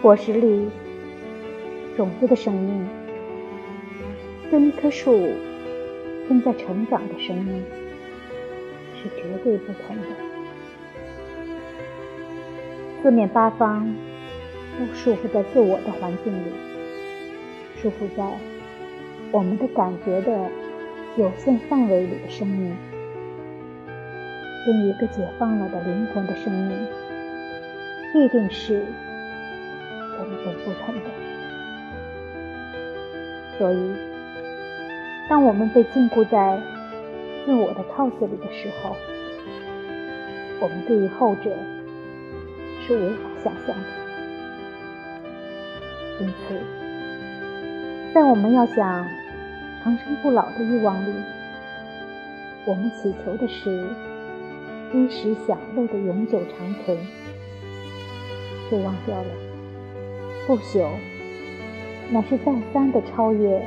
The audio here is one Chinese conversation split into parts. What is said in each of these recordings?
果实里种子的生命，跟一棵树正在成长的生命是绝对不同的。四面八方都束缚在自我的环境里，束缚在我们的感觉的有限范围里的生命。跟一个解放了的灵魂的生命，必定是不同的。所以，当我们被禁锢在自我的套子里的时候，我们对于后者是无法想象的。因此，在我们要想长生不老的欲望里，我们祈求的是。衣食享乐的永久长存，却忘掉了不朽乃是再三的超越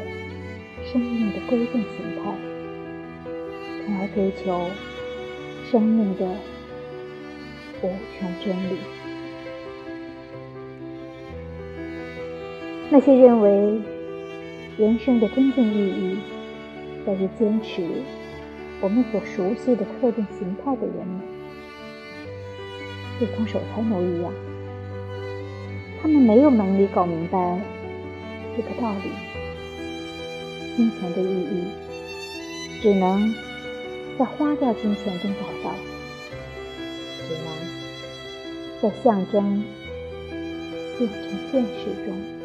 生命的规定形态，从而追求生命的无穷真理。那些认为人生的真正意义在于坚持。我们所熟悉的特定形态的人们，如同守财奴一样，他们没有能力搞明白这个道理。金钱的意义，只能在花掉金钱中找到，只能在象征变成现实中。